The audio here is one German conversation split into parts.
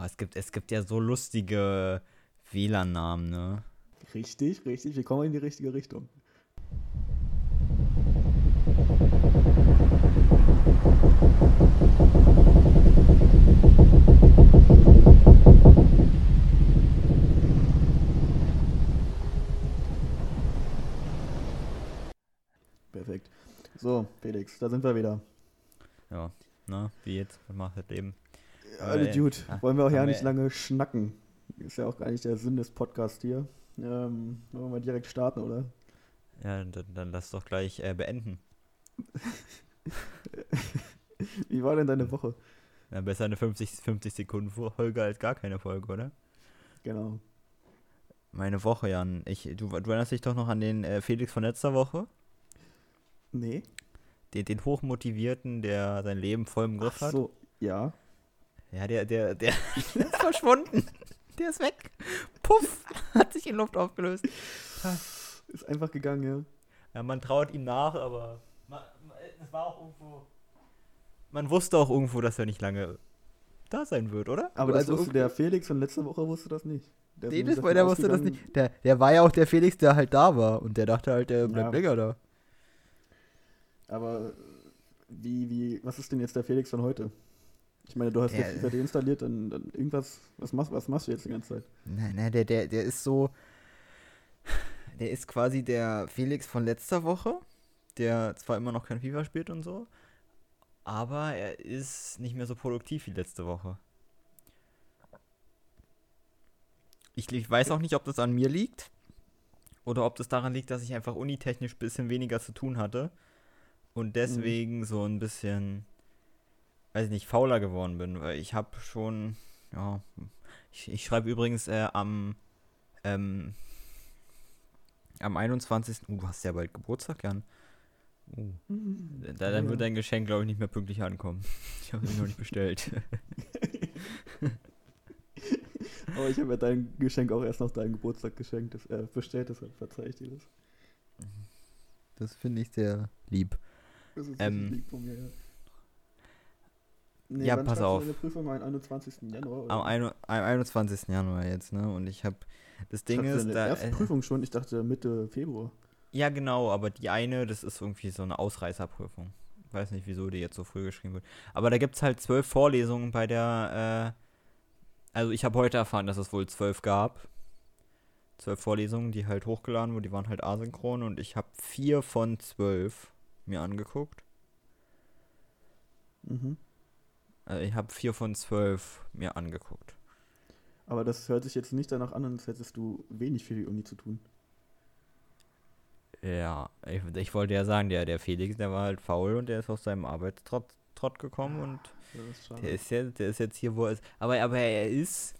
Oh, es gibt, es gibt ja so lustige WLAN-Namen, ne? Richtig, richtig. Wir kommen in die richtige Richtung. Perfekt. So, Felix, da sind wir wieder. Ja, ne? Wie jetzt? Was macht das Leben? Äh, Dude, ah, wollen wir auch ja nicht lange schnacken. Ist ja auch gar nicht der Sinn des Podcasts hier. Ähm, wollen wir mal direkt starten, oder? Ja, dann, dann lass doch gleich äh, beenden. Wie war denn deine Woche? Ja, besser eine 50, 50 Sekunden Folge als gar keine Folge, oder? Genau. Meine Woche, Jan. Ich, du, du erinnerst dich doch noch an den äh, Felix von letzter Woche? Nee. Den, den Hochmotivierten, der sein Leben voll im Griff Ach hat? so, ja. Ja, der, der, der ist verschwunden. Der ist weg. Puff, hat sich in Luft aufgelöst. Ist einfach gegangen, ja. Ja, man traut ihm nach, aber man, es war auch irgendwo. Man wusste auch irgendwo, dass er nicht lange da sein wird, oder? Aber das Also wusste der Felix und letzte Woche wusste das nicht. Der ist das, davon der wusste das nicht. Der, der war ja auch der Felix, der halt da war. Und der dachte halt, der bleibt Ja. länger da. Aber wie, wie, was ist denn jetzt der Felix von heute? Ich meine, du hast Der- jetzt deinstalliert, dann, dann irgendwas, was machst, was machst du jetzt die ganze Zeit? Nein, nein, der, der, der ist so. Der ist quasi der Felix von letzter Woche, der zwar immer noch kein FIFA spielt und so, aber er ist nicht mehr so produktiv wie letzte Woche. Ich, ich weiß auch nicht, ob das an mir liegt oder ob das daran liegt, dass ich einfach unitechnisch ein bisschen weniger zu tun hatte und deswegen so ein bisschen, weiß ich nicht, fauler geworden bin, weil ich habe schon, ja, ich, ich schreibe übrigens äh, am, ähm, am 21. Uh, du hast ja bald Geburtstag, Jan. Uh, da, dann Ja. wird dein Geschenk, glaube ich, nicht mehr pünktlich ankommen. Ich habe es noch nicht bestellt. Aber ich habe ja dein Geschenk auch erst nach deinem Geburtstag geschenkt, das, äh, bestellt, deshalb verzeih ich dir das. Das finde ich sehr lieb. Das ist Ähm, lieb von mir, ja. Nee, ja, pass auf. Deine Prüfung am 21. Januar. oder? Am, ein, am 21. Januar jetzt, ne? Und ich habe. Das Ding du ist, deine da. erste Äh, Prüfung schon, ich dachte Mitte Februar. ja, genau, aber die eine, das ist irgendwie so eine Ausreißerprüfung. Weiß nicht, wieso die jetzt so früh geschrieben wird. Aber da gibt es halt zwölf Vorlesungen bei der. Äh, also, ich habe heute erfahren, dass es wohl zwölf gab. Zwölf Vorlesungen, die halt hochgeladen wurden, die waren halt asynchron und ich habe vier von zwölf mir angeguckt. Mhm. Also ich habe vier von zwölf mir angeguckt. Aber das hört sich jetzt nicht danach an, als hättest du wenig für die Uni zu tun. Ja, ich, ich wollte ja sagen, der, der Felix, der war halt faul und der ist aus seinem Arbeitstrott Trott gekommen und ist der ist, jetzt, der ist jetzt hier, wo er ist. Aber, aber er ist,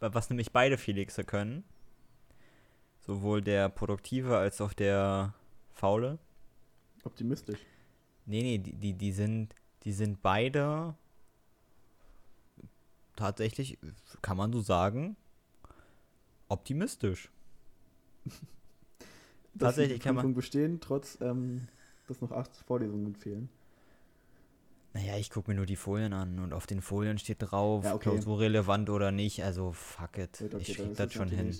wa- was nämlich beide Felixe können, sowohl der Produktive als auch der Faule. Optimistisch. Nee, nee, die, die, die sind, die sind beide tatsächlich, kann man so sagen, optimistisch. Tatsächlich die kann man- bestehen, trotz, ähm, dass noch acht Vorlesungen fehlen. Naja, ich gucke mir nur die Folien an und auf den Folien steht drauf, Ja, okay. klausurrelevant oder nicht, also fuck it. Okay, ich krieg das schon hin.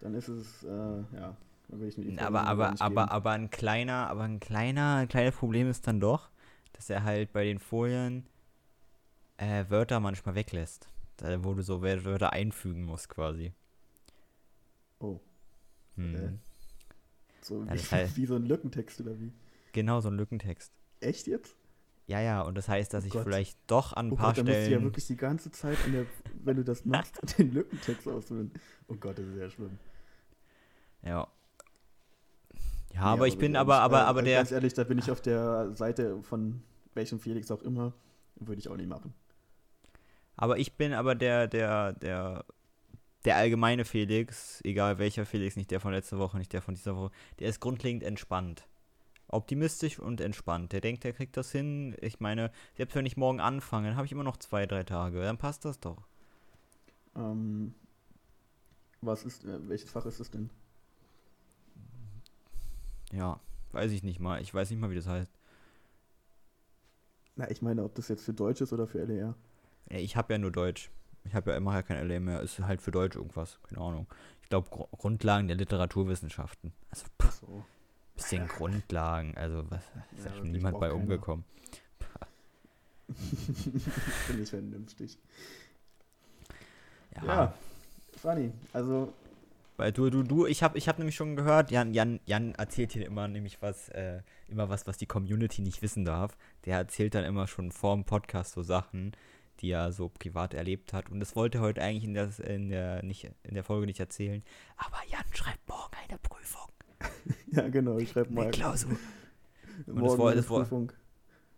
Dann ist es, äh, ja, dann will ich die Aber, aber, aber, aber ein kleiner, aber ein kleiner, ein kleines Problem ist dann doch, dass er halt bei den Folien äh, Wörter manchmal weglässt. Wo du so Wör- Wörter einfügen musst quasi. Oh, Hm. äh. so Ja, wie, heißt- wie so ein Lückentext oder wie? Genau, so ein Lückentext. Echt jetzt? Ja, ja, und das heißt, dass Oh ich Gott. vielleicht doch an ein Oh paar Gott, da musst du ja Stellen. wirklich die ganze Zeit, der, wenn du das machst, den Lückentext ausfüllen. Oh Gott, das ist sehr schlimm. ja. Ja, Nee, aber ich gut, bin aber, aber, äh, aber der. Ganz ehrlich, da bin ich auf der Seite von welchem Felix auch immer. Würde ich auch nicht machen. Aber ich bin aber der, der, der, der allgemeine Felix, egal welcher Felix, nicht der von letzter Woche, nicht der von dieser Woche, der ist grundlegend entspannt. Optimistisch und entspannt. Der denkt, der kriegt das hin. Ich meine, selbst wenn ich morgen anfange, dann habe ich immer noch zwei, drei Tage. Dann passt das doch. Ähm, was ist, äh, welches Fach ist es denn? Ja, weiß ich nicht mal. Ich weiß nicht mal, wie das heißt. Na, ich meine, ob das jetzt für Deutsch ist oder für LER. Ja, Ich habe ja nur Deutsch. Ich habe ja immer ja kein LA mehr. Ist halt für Deutsch irgendwas. Keine Ahnung. Ich glaube, Gru Grundlagen der Literaturwissenschaften. Also, pff, so. bisschen Grundlagen. Also, was ist Ja, ja schon niemand bei keiner. umgekommen. Finde ich vernünftig. Ja. Ja. Funny. Also, Weil du, du, du, ich habe ich hab nämlich schon gehört, Jan, Jan, Jan erzählt hier immer nämlich was, äh, immer was, was die Community nicht wissen darf. Der erzählt dann immer schon vor dem Podcast so Sachen, die er so privat erlebt hat. Und das wollte er heute eigentlich in der, in der, nicht, in der Folge nicht erzählen. Aber Jan schreibt morgen eine Prüfung. ja, genau. Ich schreibe Eine mal Klausur. morgen das eine das Prüfung.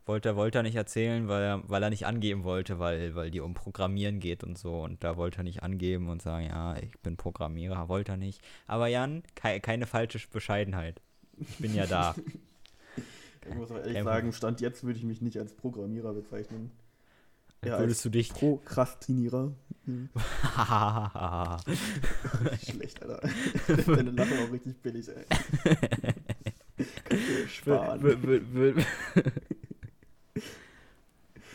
Wollte, wollte er nicht erzählen, weil er, weil er nicht angeben wollte, weil, weil die um Programmieren geht und so. Und da wollte er nicht angeben und sagen, ja, ich bin Programmierer, wollte er nicht. Aber Jan, kei, keine falsche Bescheidenheit. Ich bin ja da. Ich muss auch ehrlich sagen, Stand jetzt würde ich mich nicht als Programmierer bezeichnen. Ja, Würdest du dich. Prokrastinierer. Hm. Schlecht, Alter. Deine Lache war auch richtig billig, ey. Kannst du dir sparen. Wür- wür- wür-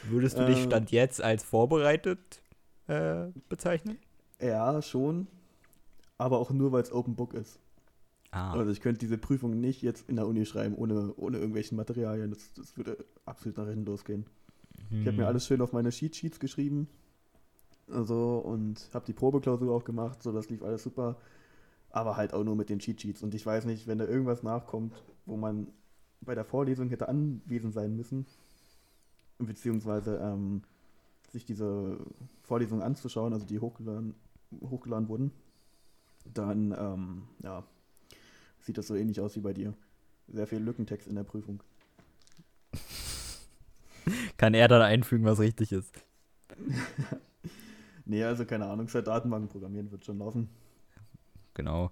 Würdest du dich Ähm. Stand jetzt als vorbereitet äh, bezeichnen? Ja, schon. Aber auch nur, weil es Open Book ist. Ah, Also ich könnte diese Prüfung nicht jetzt in der Uni schreiben, ohne, ohne irgendwelchen Materialien. Das, das würde absolut nach hinten losgehen. Ich habe mir hm. alles schön auf meine Cheat Sheets geschrieben. Also und habe die Probeklausur auch gemacht, so das lief alles super. Aber halt auch nur mit den Cheat Sheets. Und ich weiß nicht, wenn da irgendwas nachkommt, wo man bei der Vorlesung hätte anwesend sein müssen, beziehungsweise ähm, sich diese Vorlesung anzuschauen, also die hochgeladen, hochgeladen wurden, dann ähm, ja, sieht das so ähnlich aus wie bei dir. Sehr viel Lückentext in der Prüfung. Kann er dann einfügen, was richtig ist? Nee, also keine Ahnung, seit Datenbanken programmieren wird schon laufen. Genau.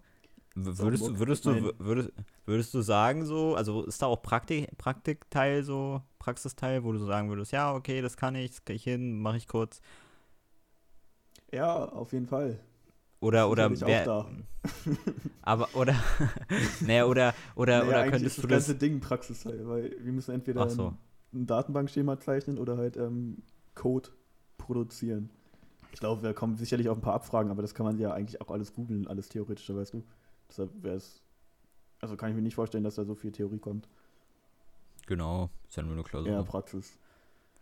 So, Würdest, du- würdest, du, würdest, würdest du sagen, so, also ist da auch Praktik, Praktikteil, so Praxisteil, wo du so sagen würdest, ja, okay, das kann ich, das krieg ich hin, mache ich kurz. Ja, auf jeden Fall. Oder, oder, wer, da. aber, oder, naja, oder, oder, Naja, oder könntest ist du das das, ganze Ding Praxisteil, weil wir müssen entweder Ach so. Ein, Datenbankschema zeichnen oder halt ähm, Code produzieren. Ich glaube, wir kommen sicherlich auf ein paar Abfragen, aber das kann man ja eigentlich auch alles googeln, alles theoretische, weißt du. Deshalb wäre es. Also kann ich mir nicht vorstellen, dass da so viel Theorie kommt. genau, ist ja nur eine Klausur. Eher Praxis.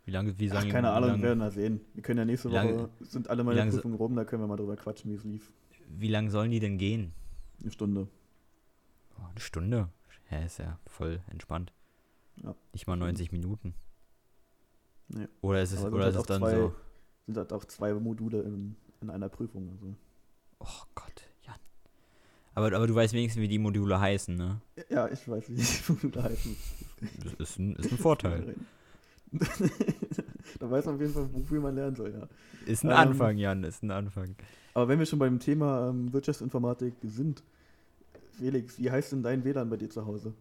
Wie lange, wie Ach, sagen keine wie Ahnung, wir werden mal sehen. Wir können ja nächste lange- Woche, sind alle meine lange Prüfungen rum, da können wir mal drüber quatschen, wie es lief. wie lang sollen die denn gehen? Eine Stunde. Oh, eine Stunde? Ja, ist ja voll entspannt. Ja. Nicht mal 90 Minuten. Nee. Oder ist es, oder ist es dann zwei- so, Sind halt auch zwei Module in, in einer Prüfung. Also. oh Gott, Jan. Aber, aber du weißt wenigstens, wie die Module heißen, ne? Ja, ich weiß wie Module heißen. Das ist ein, ist ein Vorteil. da weiß man auf jeden Fall, wofür man lernen soll, ja. Ist ein Ähm, Anfang, Jan, ist ein Anfang. Aber wenn wir schon beim Thema ähm, Wirtschaftsinformatik sind, Felix, wie heißt denn dein WLAN bei dir zu Hause?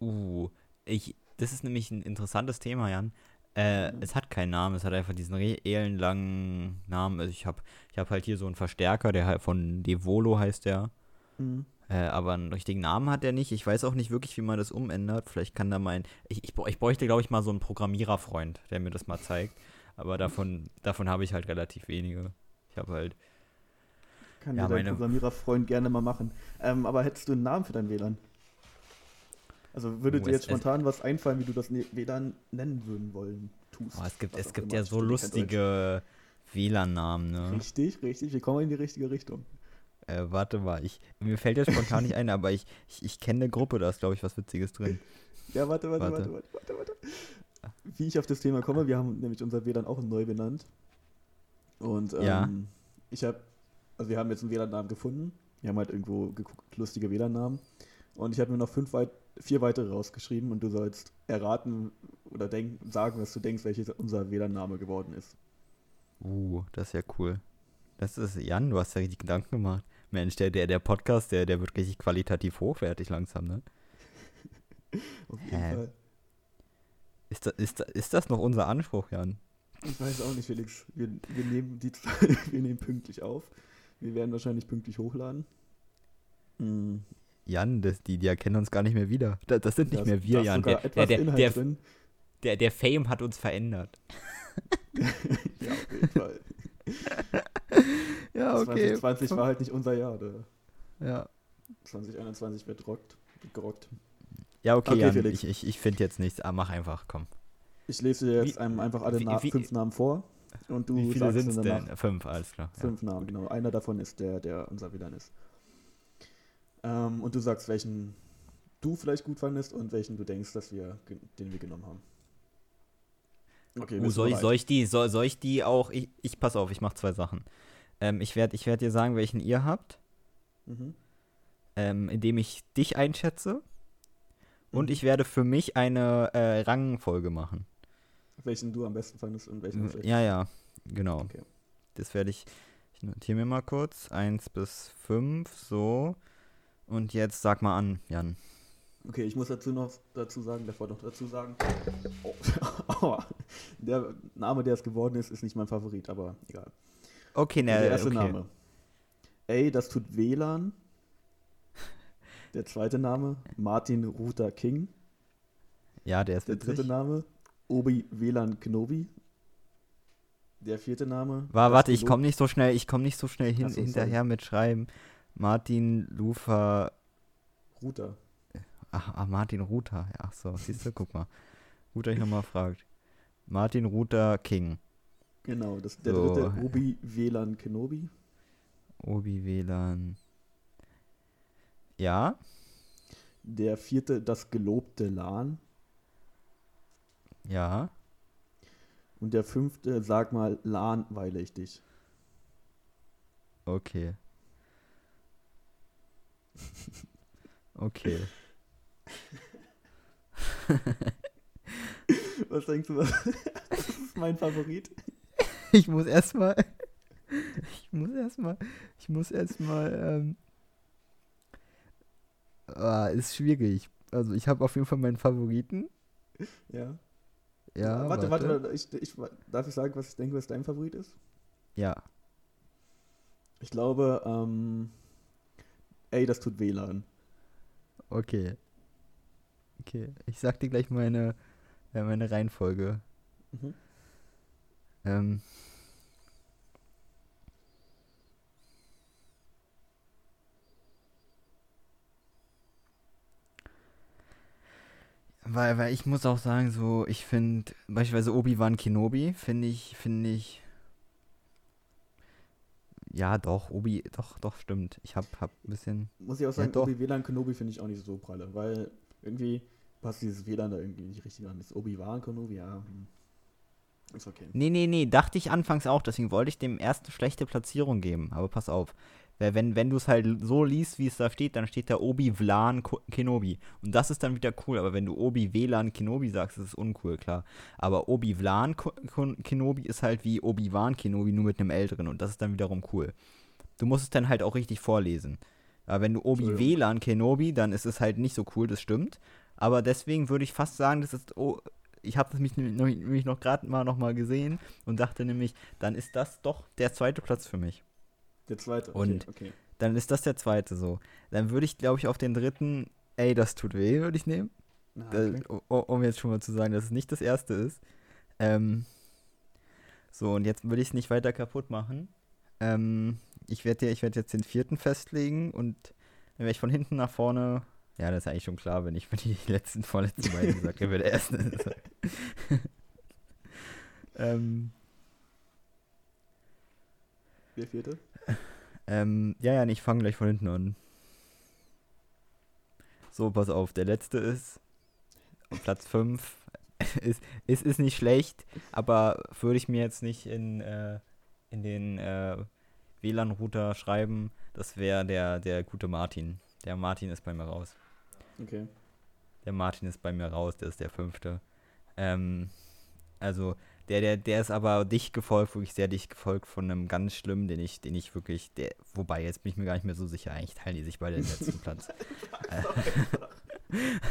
Uh, ich, das ist nämlich ein interessantes Thema, Jan. Äh, Mhm. Es hat keinen Namen, es hat einfach diesen ellenlangen Namen. Also ich habe ich hab halt hier so einen Verstärker, der halt von Devolo heißt der. Mhm. Äh, aber einen richtigen Namen hat er nicht. Ich weiß auch nicht wirklich, wie man das umändert. Vielleicht kann da mein. Ich, ich, ich bräuchte, glaube ich, mal so einen Programmiererfreund, der mir das mal zeigt. Aber davon, davon habe ich halt relativ wenige. Ich habe halt. Kann Ja, dir dein meine- Programmiererfreund gerne mal machen. Ähm, aber hättest du einen Namen für dein WLAN? Also würde dir jetzt spontan was einfallen, wie du das ne- WLAN nennen würden wollen, tust? Oh, es gibt, es gibt ja so lustige WLAN-Namen, ne? Richtig, richtig. Wir kommen in die richtige Richtung. Äh, warte mal, ich, mir fällt jetzt spontan nicht ein, aber ich, ich, ich kenne eine Gruppe, da ist, glaube ich, was Witziges drin. Ja, warte, warte, Warte. warte, warte, warte, warte. Wie ich auf das Thema komme, wir haben nämlich unser WLAN auch neu benannt. Und ähm, Ja. ich habe, also wir haben jetzt einen WLAN-Namen gefunden. Wir haben halt irgendwo geguckt, lustige WLAN-Namen. Und ich habe mir noch fünf weit, vier weitere rausgeschrieben und du sollst erraten oder denk, sagen, was du denkst, welches unser WLAN-Name geworden ist. Uh, das ist ja cool. Das ist, Jan, du hast ja richtig Gedanken gemacht. Mensch, der, der, der Podcast, der, der wird richtig qualitativ hochwertig langsam, ne? Auf jeden Hä? Fall. Ist, da, ist, da, ist das noch unser Anspruch, Jan? Ich weiß auch nicht, Felix. Wir, wir, nehmen die, wir nehmen pünktlich auf. Wir werden wahrscheinlich pünktlich hochladen. Mm. Jan, das, die, die erkennen uns gar nicht mehr wieder. Das, das sind nicht Da ist- mehr wir, Jan. sogar Der, etwas der, der, Inhalt der, drin. der, der Fame hat uns verändert. Ja, okay. jeden Fall. ja, okay. 2020 war halt nicht unser Jahr. Da. Ja. 2021 wird rockt, gerockt. Ja, okay, Okay, Jan, Felix. ich, ich, ich finde jetzt nichts. Ah, mach einfach, komm. Ich lese dir jetzt Wie- einem einfach alle wie- Na wie- fünf Namen vor und du Wie viele sagst denn? Fünf, alles klar. Ja. fünf Namen, genau. Einer davon ist der, der unser WLAN ist. Ähm, und du sagst, welchen du vielleicht gut fandest und welchen du denkst, dass wir, den wir genommen haben. Okay, Uh, soll, ich, soll, ich die, soll, soll ich die auch? Ich, ich pass auf, ich mache zwei Sachen. Ähm, ich werde ich werd dir sagen, welchen ihr habt, Mhm. ähm, indem ich dich einschätze. Und Mhm. ich werde für mich eine äh, Rangfolge machen. Welchen du am besten fandest und welchen du Ja, ja, genau. Okay. Das werde ich. Ich notiere mir mal kurz. Eins bis fünf, so. Und jetzt sag mal an, Jan. Okay, ich muss dazu noch dazu sagen, davor noch dazu sagen. Oh, aua. der Name, der es geworden ist, ist nicht mein Favorit, aber egal. Okay, ne, der erste okay. Name. Ey, das tut WLAN. Der zweite Name, Martin Ruther King. Ja, der ist Der dritte witzig. Name, Obi WLAN Kenobi. Der vierte Name. War, warte, ich komme nicht so schnell, ich komme nicht so schnell hin, so, sorry. hinterher mit Schreiben. Martin Lufer, Ruther. ach, ach Martin Ruther, ach so, siehst du, guck mal. Gut, dass ich nochmal fragt. Martin Ruther King, Genau, das, der So. dritte, Obi WLAN Kenobi. Obi WLAN. Ja, Der vierte, das gelobte LAN. ja, Und der fünfte, sag mal, LAN weile ich dich. okay. Okay. Was denkst du, was das ist mein Favorit? Ich muss erstmal. Ich muss erstmal. Ich muss erstmal. Ähm, ah, ist schwierig. Also ich habe auf jeden Fall meinen Favoriten. Ja. Ja, warte, warte, warte. Ich, ich, darf ich sagen, was ich denke, was dein Favorit ist? Ja. Ich glaube, ähm, ey, das tut WLAN. Okay. Okay. Ich sag dir gleich meine, äh, meine Reihenfolge. Mhm. Ähm. Weil, weil ich muss auch sagen, so, ich finde, beispielsweise Obi-Wan Kenobi, finde ich, finde ich. Ja, doch, Obi, doch, doch, stimmt. Ich hab, hab ein bisschen. Muss ich auch sagen, doch. Obi WLAN Kenobi finde ich auch nicht so pralle, weil irgendwie passt dieses WLAN da irgendwie nicht richtig an. Das Obi-Wan Kenobi, ja. hm. Ist okay. Nee, nee, nee, dachte ich anfangs auch, deswegen wollte ich dem erst eine schlechte Platzierung geben. Aber pass auf. Weil wenn, wenn du es halt so liest, wie es da steht, dann steht da Obi-Vlan Ko- Kenobi. Und das ist dann wieder cool. Aber wenn du Obi-Wlan Kenobi sagst, ist es uncool, klar. Aber Ko- Kenobi ist halt wie Obi-Wan Kenobi, nur mit einem älteren. Und das ist dann wiederum cool. Du musst es dann halt auch richtig vorlesen. Aber wenn du Obi-Wlan Kenobi, dann ist es halt nicht so cool, das stimmt. Aber deswegen würde ich fast sagen, das ist. Oh, ich habe das mich nämlich noch, nämlich noch gerade mal noch mal gesehen und dachte nämlich, dann ist das doch der zweite Platz für mich. Der zweite. Okay, Und- okay. Dann ist das der zweite so. Dann würde ich, glaube ich, auf den dritten, ey, das tut weh, würde ich nehmen. Ah, okay. O- um jetzt schon mal zu sagen, dass es nicht das erste ist. Ähm, so, und jetzt will ich es nicht weiter kaputt machen. Ähm, ich werde ich werd jetzt den vierten festlegen und dann werde ich von hinten nach vorne. Ja, das ist eigentlich schon klar, wenn ich ich die letzten, vorletzten beiden gesagt habe, der erste. ähm, Der vierte? Ähm, ja, ja, ich fange gleich von hinten an. So, pass auf, der letzte ist Platz 5. ist, ist, ist nicht schlecht, aber würde ich mir jetzt nicht in, äh, in den äh, WLAN-Router schreiben. Das wäre der, der gute Martin. Der Martin ist bei mir raus. Okay. Der Martin ist bei mir raus, der ist der fünfte. Ähm, also, der, der, der ist aber dicht gefolgt, wirklich sehr dicht gefolgt von einem ganz schlimmen, den ich, den ich wirklich, der, wobei, jetzt bin ich mir gar nicht mehr so sicher, eigentlich teilen die sich beide den letzten Platz.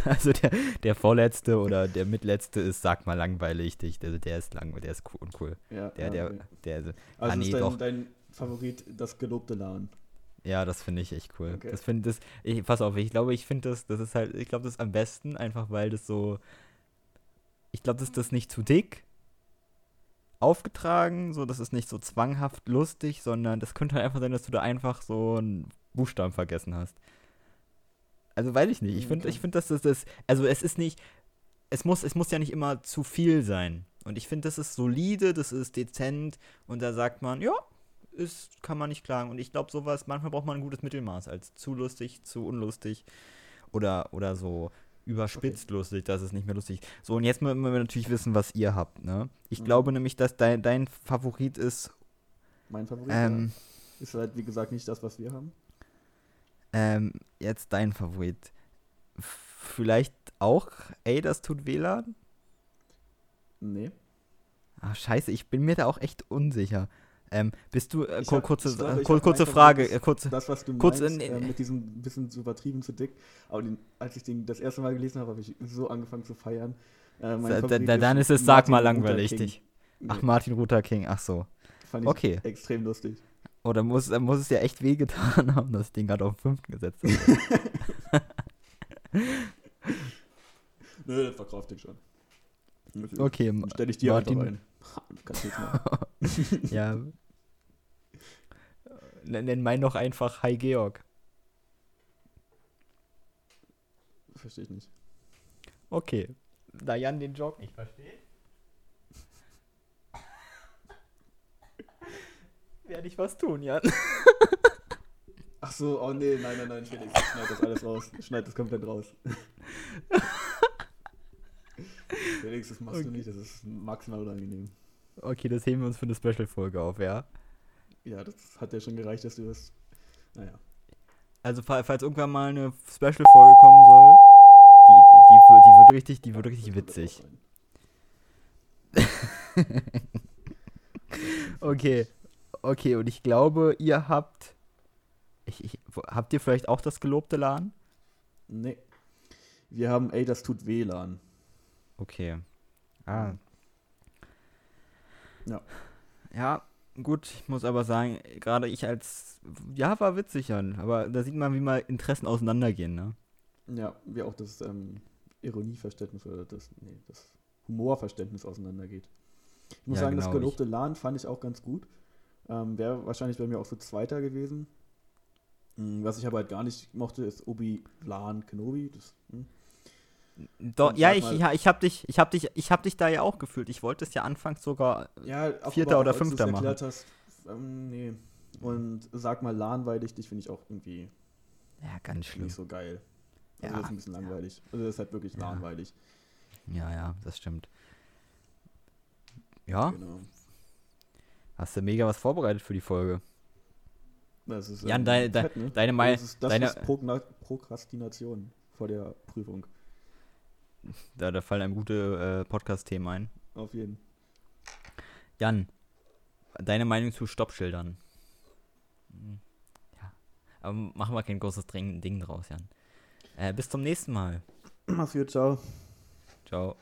Also der, der vorletzte oder der mitletzte ist, sag mal, langweilig, dich, der, der ist lang, der ist cool, uncool. Ja, Der, ja, der, okay. der, Also ah, nee, ist dein, doch. dein Favorit das gelobte LAN. Ja, das finde ich echt cool. Okay. Das finde das, ich, pass auf, ich glaube, ich finde das, das ist halt, ich glaube, das ist am besten, einfach weil das so, ich glaube, das ist das nicht zu dick, aufgetragen, so das ist nicht so zwanghaft lustig, sondern das könnte halt einfach sein, dass du da einfach so einen Buchstaben vergessen hast. Also weiß ich nicht. Ich finde, Okay. ich finde, dass das, das, also es ist nicht, es muss, es muss ja nicht immer zu viel sein. Und ich finde, das ist solide, das ist dezent und da sagt man, ja, ist, kann man nicht klagen. Und ich glaube, sowas, manchmal braucht man ein gutes Mittelmaß, als zu lustig, zu unlustig oder, oder so überspitzt lustig, dass es nicht mehr lustig ist. So, und jetzt müssen wir natürlich wissen, was ihr habt, ne? Ich Mhm. glaube nämlich, dass dein, dein Favorit ist, Mein Favorit ähm, ist halt, wie gesagt, nicht das, was wir haben. ähm, jetzt dein Favorit. Vielleicht auch, ey, das tut WLAN? Nee. Ah, scheiße, ich bin mir da auch echt unsicher. Ähm, bist du, äh, hab- kurze, glaube, äh, kur kurze mein Frage, Favorit äh, kurze, Das, was du Kurz, meinst, äh, äh, mit diesem bisschen zu übertrieben, zu dick. Aber den, als ich den das erste Mal gelesen habe, habe ich so angefangen zu feiern. Äh, da, dann ist es, sag mal langweilig, dich. Ach, Martin Luther King, ach so. fand ich okay. extrem lustig. Oder muss, dann muss es ja echt wehgetan haben, dass ich den gerade auf den fünften gesetzt habe. Nö, das verkauft ich schon. Okay, stelle ich dir Martin- einfach ein. Ja. Nenn meinen doch einfach Hi Georg. Verstehe ich nicht. Okay. Da Jan den Joke nicht versteht. Werde ich was tun, Jan. Ach so, oh nee, nein, nein, nein, Felix, schneid das alles raus. Schneid das komplett raus. Felix, das machst Okay. du nicht, das ist maximal unangenehm. Okay, das heben wir uns für eine Special-Folge auf, ja? Ja, das hat ja schon gereicht, dass du das. Naja. Also, fa- falls irgendwann mal eine Special-Folge kommen soll, die, die, die, wird, die wird richtig, die wird richtig witzig. Okay. Okay, und ich glaube, ihr habt. Ich, ich, habt ihr vielleicht auch das gelobte LAN? Nee. Wir haben, ey, das tut WLAN. Okay. Ah. Ja. Ja, gut, ich muss aber sagen, gerade ich als. Ja, war witzig, Jan. Aber da sieht man, wie mal Interessen auseinandergehen, ne? Ja, wie auch das ähm, Ironieverständnis oder das, nee, das Humorverständnis auseinandergeht. Ich muss Ja, sagen, genau, das gelobte LAN fand ich auch ganz gut. Ähm, Wäre wahrscheinlich bei mir auch so Zweiter gewesen. Mm, Was ich aber halt gar nicht mochte, ist Obi-Wan Kenobi. Das, hm. Und ja, ich, ja, ich hab dich, ich hab dich, ich hab dich da ja auch gefühlt. Ich wollte es ja anfangs sogar. Ja, Vierter oder Fünfter erklärt Hast, ähm, nee. Und sag mal lahmweilig, dich finde ich auch irgendwie Ja, ganz schlimm. nicht so geil. Also Ja, das ist ein bisschen langweilig. Also das ist halt wirklich Ja. lahmweilig. Ja, ja, das stimmt. Ja, Genau. hast du mega was vorbereitet für die Folge. Das ist, Jan, deine- fett, ne? deine Mei- Das ist, das deine- ist Progna Prokrastination vor der Prüfung. Da, da fallen einem gute äh, Podcast-Themen ein. Auf jeden. Jan, deine Meinung zu Stoppschildern? Hm, Ja, aber machen wir kein großes Ding draus, Jan. Äh, bis zum nächsten Mal. Mach's gut, ciao. Ciao.